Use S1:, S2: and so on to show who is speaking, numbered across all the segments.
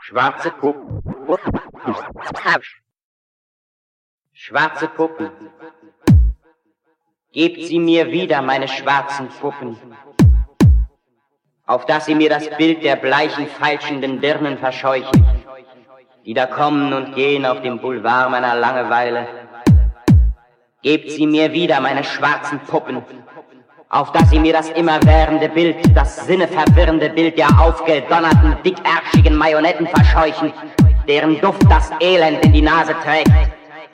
S1: Schwarze Puppen. Schwarze Puppen. Gebt sie mir wieder, meine schwarzen Puppen, auf dass sie mir das Bild der bleichen, falschenden Dirnen verscheuchen, die da kommen und gehen auf dem Boulevard meiner Langeweile. Gebt sie mir wieder, meine schwarzen Puppen, auf dass sie mir das immerwährende Bild, das sinneverwirrende Bild der aufgedonnerten, dickärschigen Marionetten verscheuchen, deren Duft das Elend in die Nase trägt.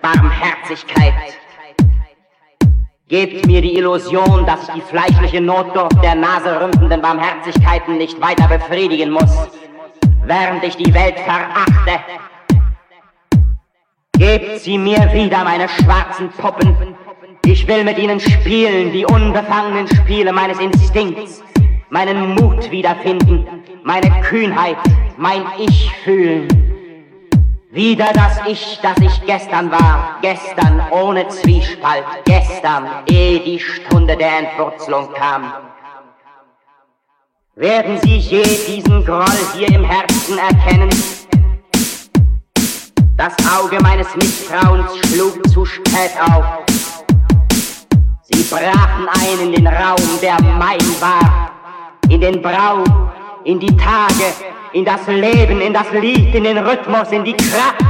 S1: Barmherzigkeit, Gebt mir die Illusion, dass ich die fleischliche Notdurft der naserümpfenden Barmherzigkeiten nicht weiter befriedigen muss, während ich die Welt verachte. Gebt sie mir wieder, meine schwarzen Puppen. Ich will mit ihnen spielen, die unbefangenen Spiele meines Instinkts, meinen Mut wiederfinden, meine Kühnheit, mein Ich fühlen. Wieder das Ich, das ich gestern war, gestern ohne Zwiespalt, gestern, ehe die Stunde der Entwurzelung kam. Werden Sie je diesen Groll hier im Herzen erkennen? Das Auge meines Misstrauens schlug zu spät auf. Sie brachen ein in den Raum, der mein war, in den Brauch, in die Tage, in das Leben, in das Lied, in den Rhythmus, in die Kraft,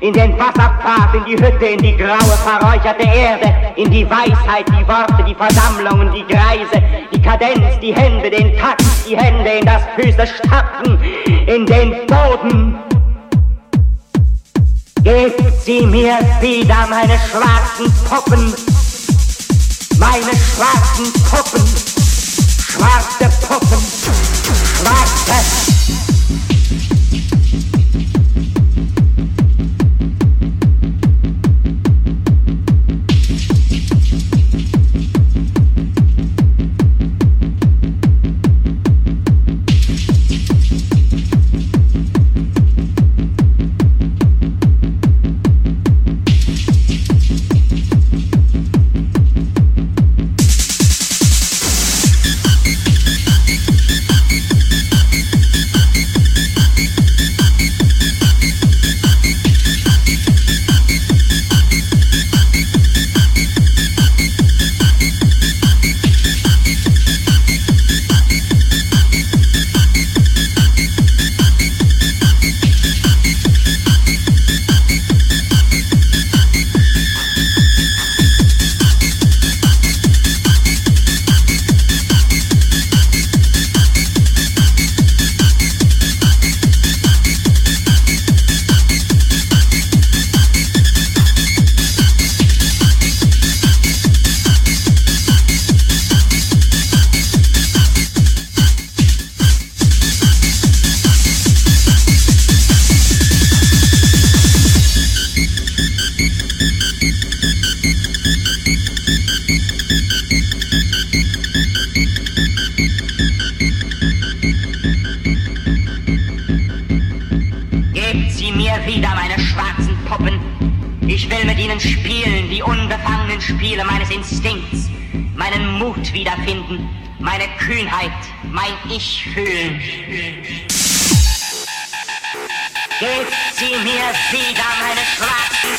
S1: in den Wasserpfad, in die Hütte, in die graue, verräucherte Erde, in die Weisheit, die Worte, die Versammlungen, die Kreise, die Kadenz, die Hände, den Takt, die Hände, in das Füße stapfen, in den Boden. Gebt sie mir wieder, meine schwarzen Puppen, meine schwarzen Puppen, schwarze Puppen, schwarze Kühnheit mein Ich fühlen. Gebt sie mir wieder, meine schwarzen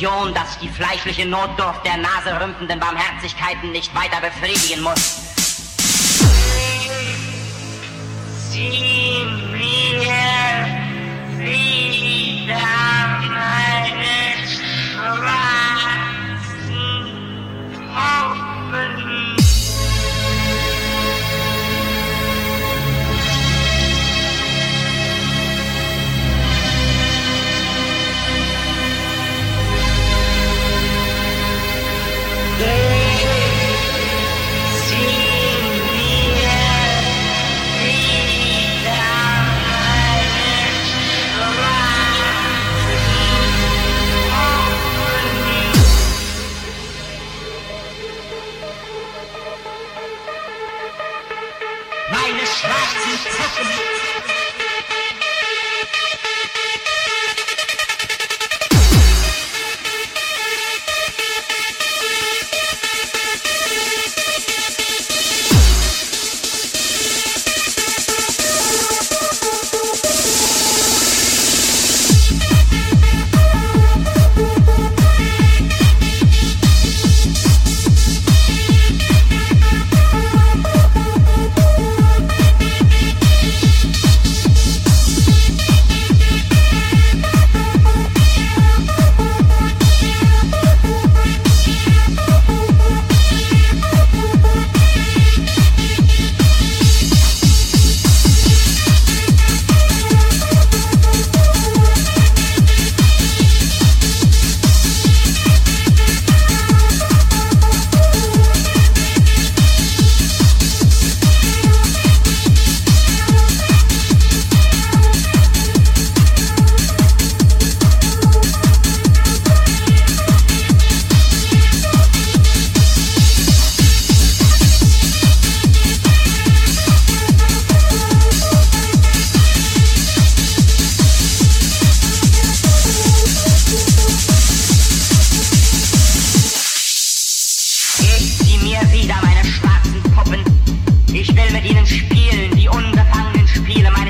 S1: Illusion, dass die fleischliche Notdurft der naserümpfenden Barmherzigkeiten nicht weiter befriedigen muss. ihr wieder, meine schwarzen Puppen. Ich will mit ihnen spielen, die unbefangenen Spiele, meine